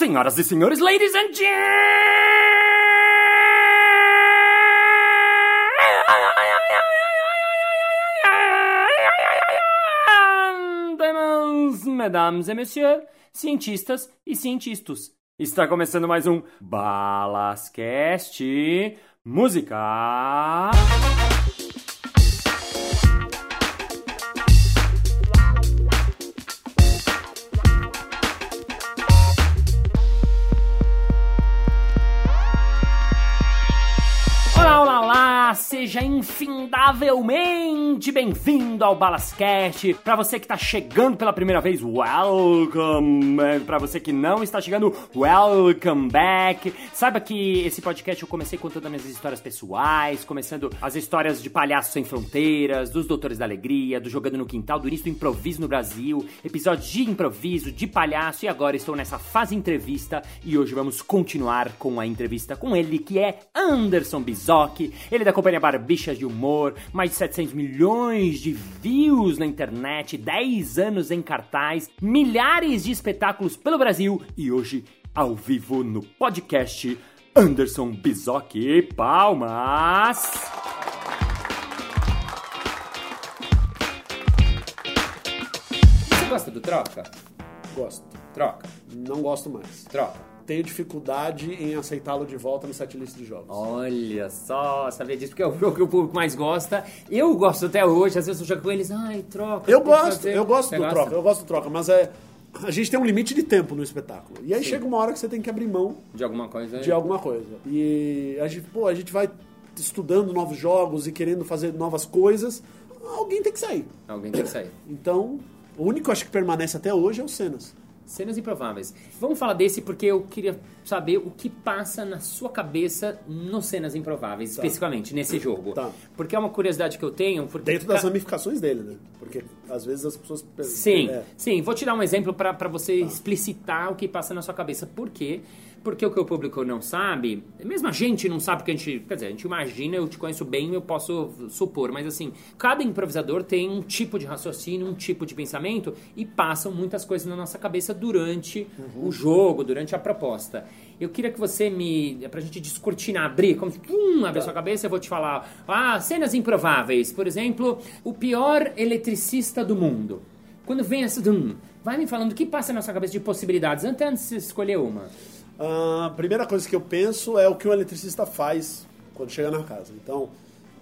Senhoras e senhores, ladies and gentlemen, mesdames et messieurs, cientistas e cientistas. Está começando mais um Balascast Música. Seja infindavelmente bem-vindo ao Balascast. Para você que tá chegando pela primeira vez, welcome! Para você que não está chegando, welcome back. Saiba que esse podcast eu comecei contando as minhas histórias pessoais, começando as histórias de Palhaços Sem Fronteiras, dos Doutores da Alegria, do Jogando no Quintal, do início do improviso no Brasil, episódios de improviso, de palhaço, e agora estou nessa fase entrevista e hoje vamos continuar com a entrevista com ele, que é Anderson Bizocchi. Ele é da companhia Barbichas de Humor, mais de 700 milhões de views na internet, 10 anos em cartaz, milhares de espetáculos pelo Brasil e hoje ao vivo no podcast Anderson Bizocchi. Palmas! Você gosta do Troca? Gosto. Troca, Não gosto mais. troca. Tenho dificuldade em aceitá-lo de volta no setlist de jogos. Olha só, sabia disso, porque é o jogo que o público mais gosta. Eu gosto até hoje, às vezes eu jogo com eles, ai, troca. eu gosto, fazer. eu gosto Você do gosta? troca, eu gosto do troca, mas é. A gente tem um limite de tempo no espetáculo. E aí chega uma hora que você tem que abrir mão De alguma coisa. de alguma coisa. E a gente, pô, a gente vai estudando novos jogos e querendo fazer novas coisas. Alguém tem que sair. Alguém tem que sair. Então, o único acho que permanece até hoje é o Cenas. Cenas improváveis. Vamos falar desse porque eu queria saber o que passa na sua cabeça no Cenas Improváveis, especificamente nesse jogo. Tá. Porque é uma curiosidade que eu tenho. Porque Dentro das ca- ramificações dele, né? Porque às vezes as pessoas. Sim, É. sim. Vou te dar um exemplo para você explicitar o que passa na sua cabeça. Por quê? Porque o que o público não sabe, mesmo a gente não sabe que a gente. Quer dizer, a gente imagina, eu te conheço bem, eu posso supor, mas assim, cada improvisador tem um tipo de raciocínio, um tipo de pensamento e passam muitas coisas na nossa cabeça durante o jogo, durante a proposta. Eu queria que você me. pra gente descortinar, abrir, como se pum, abre a sua cabeça, eu vou te falar. Ah, cenas improváveis. Por exemplo, o pior eletricista do mundo. Quando vem essa. Dum, vai me falando o que passa na sua cabeça de possibilidades antes de você escolher uma. A primeira coisa que eu penso é o que o eletricista faz quando chega na casa. Então,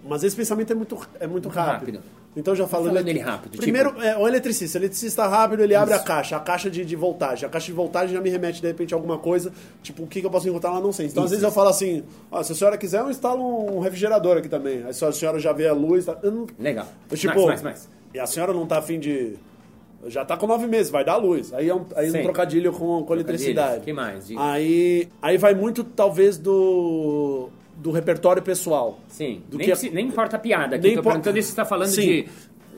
mas esse pensamento é muito, é muito rápido. rápido. Então já falando, Falando ele rápido, tipo- Primeiro, é, o eletricista. O eletricista rápido, ele abre a caixa, a caixa de, de voltagem. A caixa de voltagem já me remete, de repente, a alguma coisa. Tipo, o que, que eu posso encontrar lá, não sei. Então, às Isso. vezes eu falo assim, ó, se a senhora quiser, eu instalo um refrigerador aqui também. Aí a senhora já vê a luz... Tá, Legal. eu, tipo, mais, mais, mais. E a senhora não tá afim de... Já tá com nove meses, vai dar luz. Aí é um, aí Sim. um trocadilho com, com eletricidade. Que mais? Aí, aí vai muito, talvez, do, do repertório pessoal. Sim. Do nem, que- preci- nem importa a piada. Aqui, Nem tô impo- perguntando isso que você está falando Sim. de.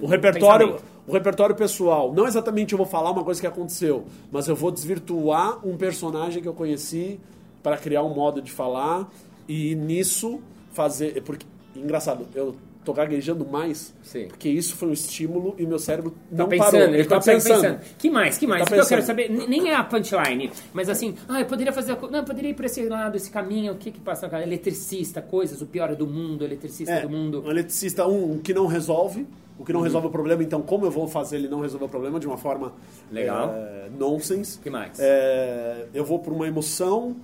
O repertório, o repertório pessoal. Não exatamente eu vou falar uma coisa que aconteceu, mas eu vou desvirtuar um personagem que eu conheci para criar um modo de falar e nisso fazer. Porque, engraçado, eu tô gaguejando mais Sim. porque isso foi um estímulo e meu cérebro Tá não pensando, parou. ele tá pensando. Que mais? Que mais? Tá que eu quero pensando. saber, nem é a punchline, mas assim, ah, eu poderia fazer. Não, eu poderia ir pra esse lado, esse caminho, o que que passa? Eletricista, coisas, o pior do mundo, eletricista É, do mundo. um eletricista, um, um que não resolve, o que não resolve o problema, então como eu vou fazer ele não resolver o problema de uma forma Legal. é, nonsense. Que mais? É, eu vou por uma emoção,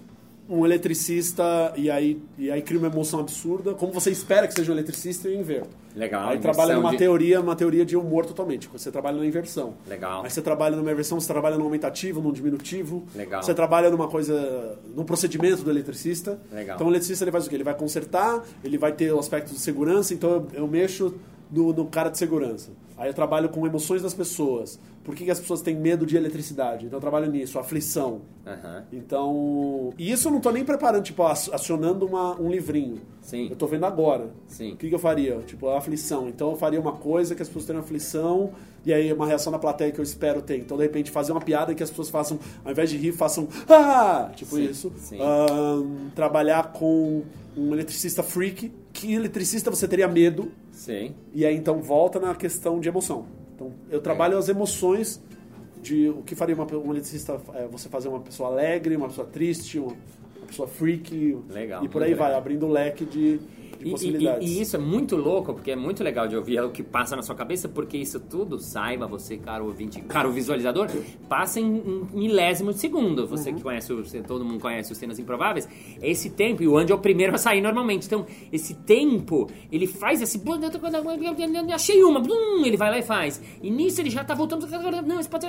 um eletricista, e aí, e aí cria uma emoção absurda. Como você espera que seja um eletricista, eu inverto. Legal, Aí trabalha numa de- teoria, uma teoria de humor totalmente. Você trabalha na inversão. Legal. Aí você trabalha numa inversão, você trabalha num aumentativo, num diminutivo. Legal. Você trabalha numa coisa, no procedimento do eletricista. Legal. Então o eletricista ele faz o quê? Ele vai consertar, ele vai ter o aspecto de segurança, então eu, eu mexo no, no cara de segurança. Aí eu trabalho com emoções das pessoas. Por que, que as pessoas têm medo de eletricidade? Então eu trabalho nisso, aflição. Aham. Então. E isso eu não tô nem preparando, tipo, ac- acionando uma, um livrinho. Sim. Eu tô vendo agora. Sim. O que, que eu faria? Tipo, aflição. Então eu faria uma coisa que as pessoas tenham aflição, e aí uma reação da plateia que eu espero ter. Então, de repente, fazer uma piada que as pessoas façam, ao invés de rir, façam. Ah! Tipo Sim, isso. sim. Ahn, trabalhar com um eletricista freak. Que eletricista você teria medo? Sim. E aí então volta na questão de emoção. Então eu trabalho as emoções de o que faria uma, um eletricista, é, você fazer uma pessoa alegre, uma pessoa triste, uma, uma pessoa freak. Legal, E por aí muito vai, legal. abrindo o leque de, de E, possibilidades. e- e isso é muito louco, porque é muito legal de ouvir o que passa na sua cabeça, porque isso tudo, saiba você, caro ouvinte, caro visualizador, passa em, em milésimo de segundo. Você Uhum. que conhece, o- todo mundo conhece os cenas improváveis, esse tempo, e o Andy é o primeiro a sair normalmente. Então, esse tempo, ele faz esse. Achei uma, ele vai lá e faz. E nisso ele já tá voltando. Não, esse pode.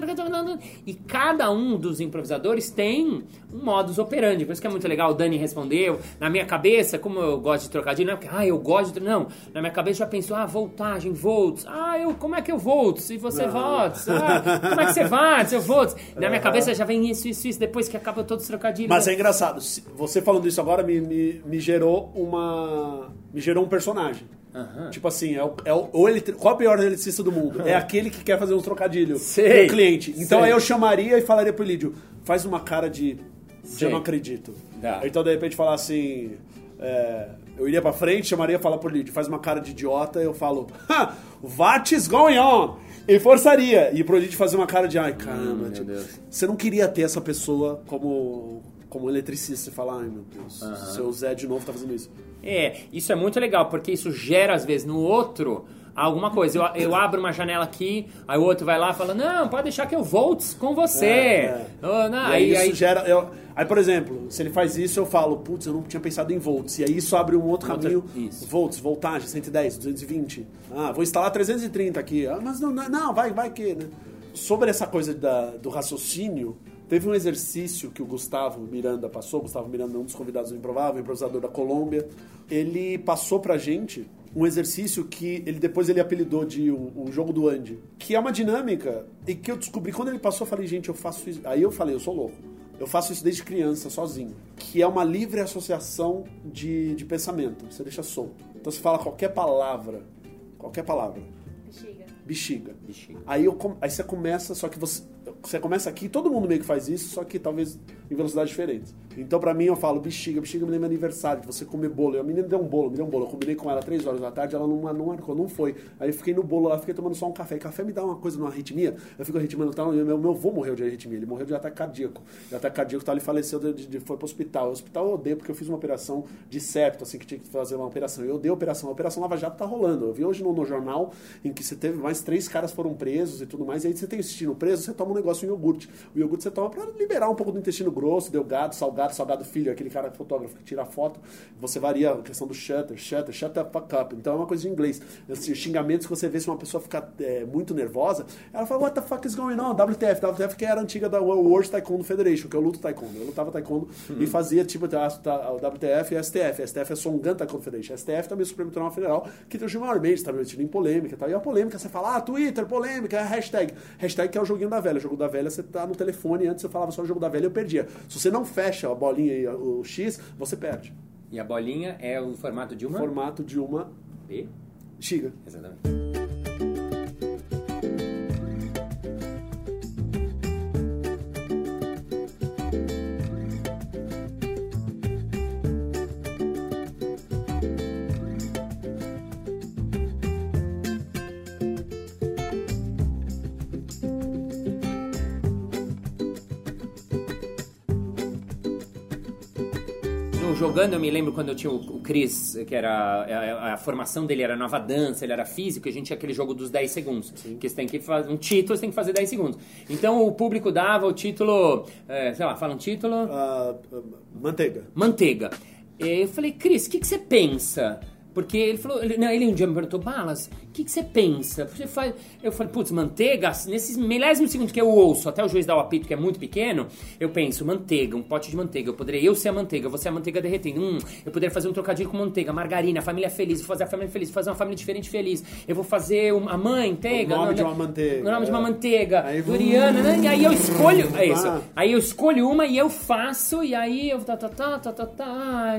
E cada um dos improvisadores tem um modus operandi. Por isso que é muito legal. O Dani respondeu. Na minha cabeça, como eu gosto de trocadilho, não é porque, ah, eu gosto de. Não. Na minha cabeça já pensou, ah, voltagem, volts. Ah, eu, como é que eu volts? E você volts? Ah, como é que você vai? Eu volts. Na minha cabeça já vem isso, isso, isso. Depois que acaba todos os trocadilhos. Mas é engraçado, se- você falando isso agora me, me, me gerou uma. Me gerou um personagem. Aham. Tipo assim, é o, é o, o eletri- qual é o pior eletricista do mundo? É aquele que quer fazer uns trocadilhos Sei. com o cliente. Então Sei. aí eu chamaria e falaria pro Lídio, faz uma cara de. de eu não acredito. Tá. Então de repente falar assim. é, eu iria pra frente, chamaria e falar pro Lídio, faz uma cara de idiota, eu falo, "Ha, what is going on? E forçaria. E pro Lídio fazer uma cara de, ai caramba, Hum, meu tipo, Deus. você não queria ter essa pessoa como, como eletricista e falar, ai meu Deus, seu Zé de novo tá fazendo isso. É, isso é muito legal, porque isso gera, às vezes, no outro alguma coisa. Eu, eu abro uma janela aqui, aí o outro vai lá e fala, não, pode deixar que eu volte com você. É, é. Oh, não, aí, aí, isso aí- gera. eu- aí, por exemplo, se ele faz isso, eu falo, putz, eu não tinha pensado em volts. E aí isso abre um outro Outra- caminho. isso. Volts, voltagem, 110, 220. Ah, vou instalar 330 aqui. Ah, mas não, não, não, vai, vai que, né? Sobre essa coisa da- do raciocínio, teve um exercício que o Gustavo Miranda passou. Gustavo Miranda é um dos convidados do Improvável, improvisador da Colômbia. Ele passou pra gente um exercício que ele depois ele apelidou de o, o jogo do Andy, que é uma dinâmica e que eu descobri quando ele passou, eu falei, gente, eu faço isso. Aí eu falei, eu sou louco. Eu faço isso desde criança, sozinho. Que é uma livre associação de, de pensamento. Você deixa solto. Então você fala qualquer palavra, qualquer palavra, Bexiga. bexiga. Bexiga. Aí, eu, aí você começa, só que você, você começa aqui, todo mundo meio que faz isso, só que talvez em velocidades diferentes. Então, pra mim, eu falo bexiga, bexiga me lembra aniversário, de você comer bolo. E a menina deu um bolo, me deu um bolo. Eu combinei com ela três horas da tarde, ela não, não não foi. Aí eu fiquei no bolo lá, fiquei tomando só um café. E café me dá uma coisa, uma arritmia. Eu fico arritmiando, tal, e meu, meu avô morreu de arritmia, ele morreu de ataque cardíaco. De ataque cardíaco, tal, ele faleceu, de, de- foi pro hospital. O hospital eu odeio porque eu fiz uma operação de septo, assim, que tinha que fazer uma operação. Eu odeio a operação. A operação Lava Jato tá rolando. Eu vi hoje no, no jornal em que você teve mais três caras foram presos e tudo mais. E aí você tem o intestino preso, você toma um negócio, um iogurte. O iogurte você toma pra liberar um pouco do intestino grosso, delgado, salgado, salgado filho, aquele cara fotógrafo que tira foto. Você varia a questão do shutter, shutter, shut the fuck up. Então é uma coisa de inglês. Assim, xingamentos que você vê se uma pessoa ficar é, muito nervosa, ela fala, what the fuck is going on? WTF, WTF que era a antiga da World Taekwondo Federation, que eu luto Taekwondo. Eu lutava Taekwondo e fazia tipo a, a- o WTF e a STF. A STF é Songan Taekwondo Federation. A STF também é o Supremo Tribunal Federal, que tem o Gilmar Mendes, tá metido em polêmica e tal. E a polêmica, você fala, ah, Twitter, polêmica, hashtag. Hashtag que é o joguinho da velha. O jogo da velha, você tá no telefone, antes eu falava só o jogo da velha eu perdia. Se você não fecha a bolinha e o X, você perde. E a bolinha é o formato de uma... Formato de uma B? bexiga. Exatamente. Jogando, eu me lembro quando eu tinha o, o Chris, que era. A, a formação dele era nova dança, ele era físico, e a gente tinha aquele jogo dos 10 segundos. Que você tem que fazer. Um título, você tem que fazer 10 segundos. Então o público dava o título. é, sei lá, fala um título. Ah, manteiga. Manteiga. E eu falei, Cris, o que, que você pensa? Porque ele falou, ele, não, ele um dia me perguntou, Balas, o que, que você pensa? Você faz... Eu falei, putz, manteiga, nesses milésimos segundos que eu ouço, até o juiz dar o apito, que é muito pequeno, eu penso, manteiga, um pote de manteiga, eu poderia eu ser a manteiga, você é a manteiga derretendo, hum, eu poderia fazer um trocadilho com manteiga, margarina, família feliz, vou fazer a família feliz, vou fazer uma família diferente feliz, eu vou fazer um- a manteiga... O nome não, de uma manteiga, O nome de uma é. manteiga, Aí, Doriana, né? e aí eu escolho, é isso, Ah. Aí eu escolho uma e eu faço, e aí eu tá, tá, tá, tá, tá, tá,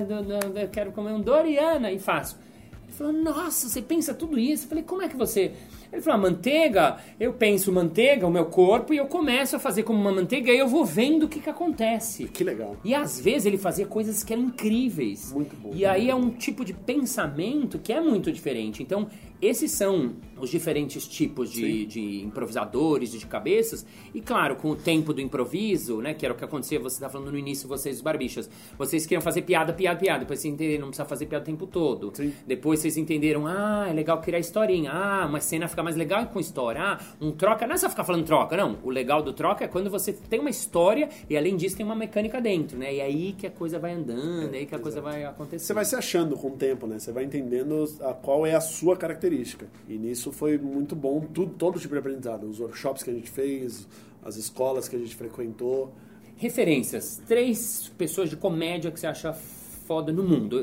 eu quero comer um Doriana e faço. Ele falou, nossa, você pensa tudo isso? Eu falei, como é que você. Ele falou, a manteiga, eu penso manteiga, o meu corpo, e eu começo a fazer como uma manteiga, e eu vou vendo o que, que acontece. Que legal. E às vezes ele fazia coisas que eram incríveis. Muito bom. E aí é um tipo de pensamento que é muito diferente. Então, esses são os diferentes tipos de, de improvisadores, de cabeças. E claro, com o tempo do improviso, né? Que era o que acontecia, você tá falando no início, vocês, os barbichas. Vocês queriam fazer piada, piada, piada. Depois vocês entenderam, não precisa fazer piada o tempo todo. Sim. Depois vocês entenderam, ah, é legal criar historinha. Ah, uma cena fica mais legal com história. Ah, um troca, não é só ficar falando troca, não. O legal do troca é quando você tem uma história e além disso tem uma mecânica dentro, né? E é aí que a coisa vai andando, é aí que a coisa vai acontecer. Você vai se achando com o tempo, né? Você vai entendendo a, qual é a sua característica. E nisso foi muito bom, tudo, todo tipo de aprendizado. Os workshops que a gente fez, as escolas que a gente frequentou. Referências. Três pessoas de comédia que você acha foda no mundo.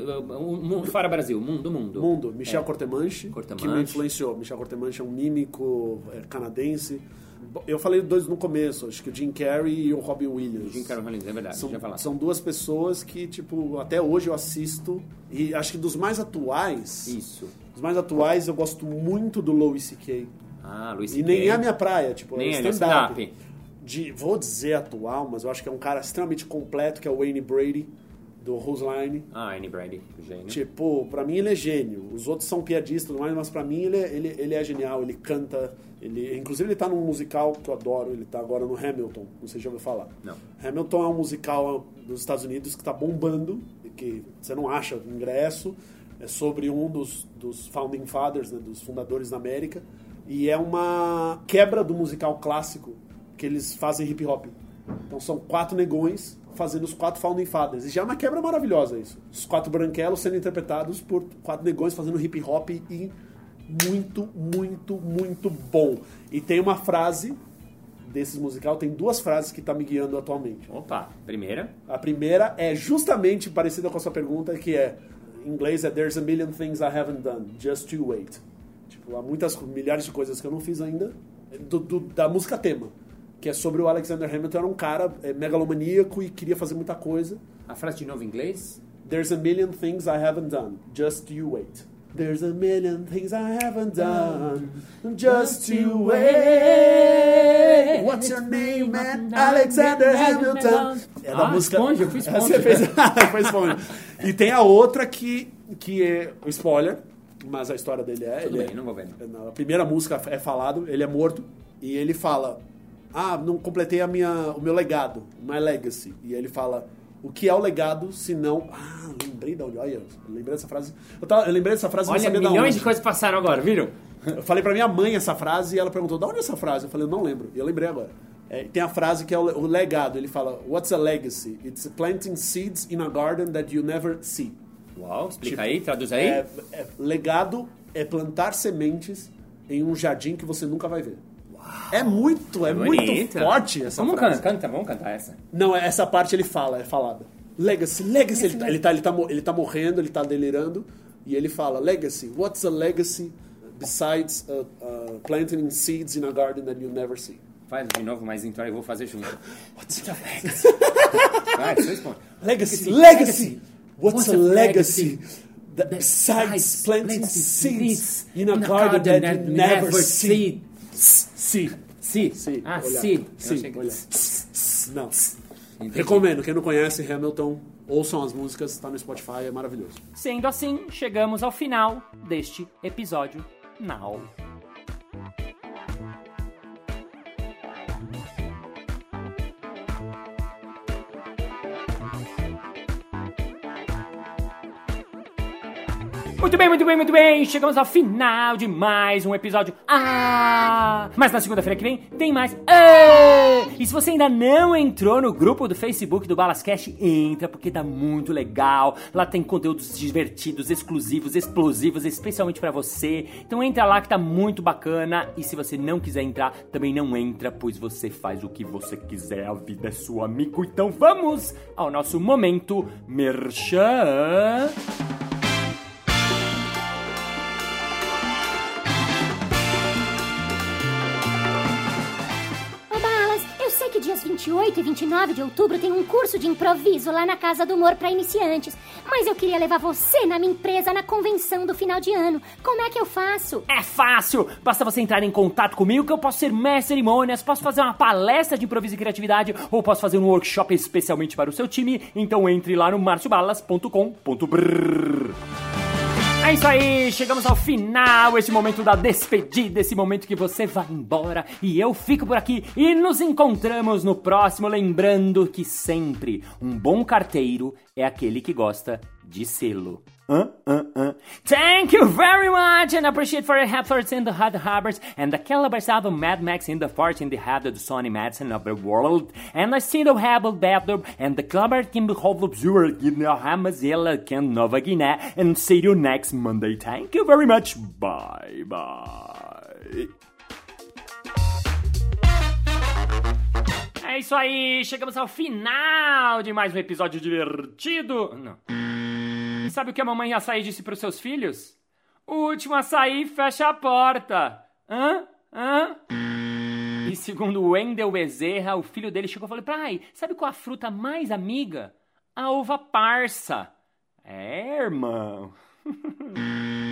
Fora Brasil, mundo, mundo. Mundo, Michel É. Cortemanche, Cortemanche. que me influenciou. Michel Cortemanche é um mímico é, canadense. Eu falei dois no começo, acho que o Jim Carrey e o Robin Williams. Jim Carrey Rollins, é verdade, São, já falar. são duas pessoas que, tipo, até hoje eu assisto. E acho que dos mais atuais, Isso. Os mais atuais eu gosto muito do Louis C.K. Ah, Luiz E nem é a minha praia, tipo, Nem é é stand-up. stand-up. De, vou dizer atual, mas eu acho que é um cara extremamente completo, que é o Wayne Brady, do Roseline. Ah, Annie Brady, gênio. Tipo, pra mim ele é gênio. Os outros são piadistas tudo mais, mas pra mim ele, é- ele, ele é genial, ele canta. Ele, inclusive ele tá num musical que eu adoro, ele tá agora no Hamilton, não sei se já ouviu falar. Não. Hamilton é um musical dos Estados Unidos que tá bombando, que você não acha ingresso. É sobre um dos, dos Founding Fathers, né, dos fundadores da América. E é uma quebra do musical clássico que eles fazem hip hop. Então são quatro negões fazendo os quatro Founding Fathers. E já é uma quebra maravilhosa isso. Os quatro branquelos sendo interpretados por quatro negões fazendo hip hop e muito, muito, muito bom. E tem uma frase desse musical, tem duas frases que tá me guiando atualmente. Opa, primeira. A primeira é justamente parecida com a sua pergunta, que é em inglês é There's a million things I haven't done, just you wait. Tipo, há muitas milhares de coisas que eu não fiz ainda do- do- da música tema, que é sobre o Alexander Hamilton, era um cara é, megalomaníaco e queria fazer muita coisa. A frase de novo em inglês. There's a million things I haven't done, just you wait. There's a million things I haven't done, just you wait. What's your name, man? Alexander Hamilton. É da Ah, música. Esponja, eu fui esponja. Você fez, foi esponja. E tem a outra que, que é o spoiler, mas a história dele é. Tudo ele bem, é- não vou ver. Na primeira música é falado, ele é morto e ele fala: "Ah, não completei a minha o meu legado, my legacy". E ele fala: "O que é o legado se não Ah, lembrei da onde, olha, eu lembrei dessa frase. Eu, tava, eu lembrei dessa frase, Olha, não sabia milhões de coisas passaram agora, viram? Eu falei pra minha mãe essa frase e ela perguntou: "Da onde é essa frase?". Eu falei: "Eu não lembro". E eu lembrei agora. É, tem a frase que é o, o legado. Ele fala: "What's a legacy? It's planting seeds in a garden that you never see". Uau, explica Tipo, aí, traduz aí. É, é- legado é plantar sementes em um jardim que você nunca vai ver. É muito, é muito forte essa Vamos frase. cantar, canta, vamos cantar essa. Não, essa parte ele fala, é falada. Legacy, legacy. Ele tá, ele, tá, ele, tá, ele tá morrendo, ele tá delirando. E ele fala, legacy, what's a legacy besides uh, uh, planting seeds in a garden that you never see? Faz de novo, mas então eu vou fazer junto. What's a legacy? Vai, você responde. Legacy, Legacy. legacy. What's, a legacy? That besides planting seeds in a garden that you never see. See. Si, Ah, que- olhar. Não. Entendi. Recomendo. Quem não conhece Hamilton, ouçam as músicas, tá no Spotify, é maravilhoso. Sendo assim, chegamos ao final deste episódio Now. Muito bem, muito bem, muito bem. Chegamos ao final de mais um episódio. Ah! Mas na segunda-feira que vem tem mais. Ah! E se você ainda não entrou no grupo do Facebook do Balascast, entra porque tá muito legal. Lá tem conteúdos divertidos, exclusivos, explosivos, especialmente pra você. Então entra lá que tá muito bacana. E se você não quiser entrar, também não entra, pois você faz o que você quiser. A vida é sua, amigo. Então vamos ao nosso momento merchan. 28 28 e 29 de outubro tem um curso de improviso lá na Casa do Humor para iniciantes. Mas eu queria levar você na minha empresa na convenção do final de ano. Como é que eu faço? É fácil! Basta você entrar em contato comigo que eu posso ser mestre cerimônias, posso fazer uma palestra de improviso e criatividade ou posso fazer um workshop especialmente para o seu time. Então entre lá no marciobalas.com.br. É isso aí, chegamos ao final, esse momento da despedida, esse momento que você vai embora e eu fico por aqui e nos encontramos no próximo, lembrando que sempre um bom carteiro é aquele que gosta de selo. Uh, uh, uh. Thank you very much and appreciate for your efforts in the hot harbors and the calibers of Mad Max in the fort in the head of the Sony medicine of the world and I see the Habel bathroom and the clubber can behold observer in the Hamazilla can Nova Guinea and see you next Monday. Thank you very much. Bye bye. É isso aí, chegamos ao final de mais um episódio divertido. Não. Sabe o que a mamãe açaí disse para os seus filhos? O último açaí fecha a porta. Hã? Hã? E segundo Wendel Bezerra, o filho dele chegou e falou: Pai, sabe qual a fruta mais amiga? A uva parça. É, irmão.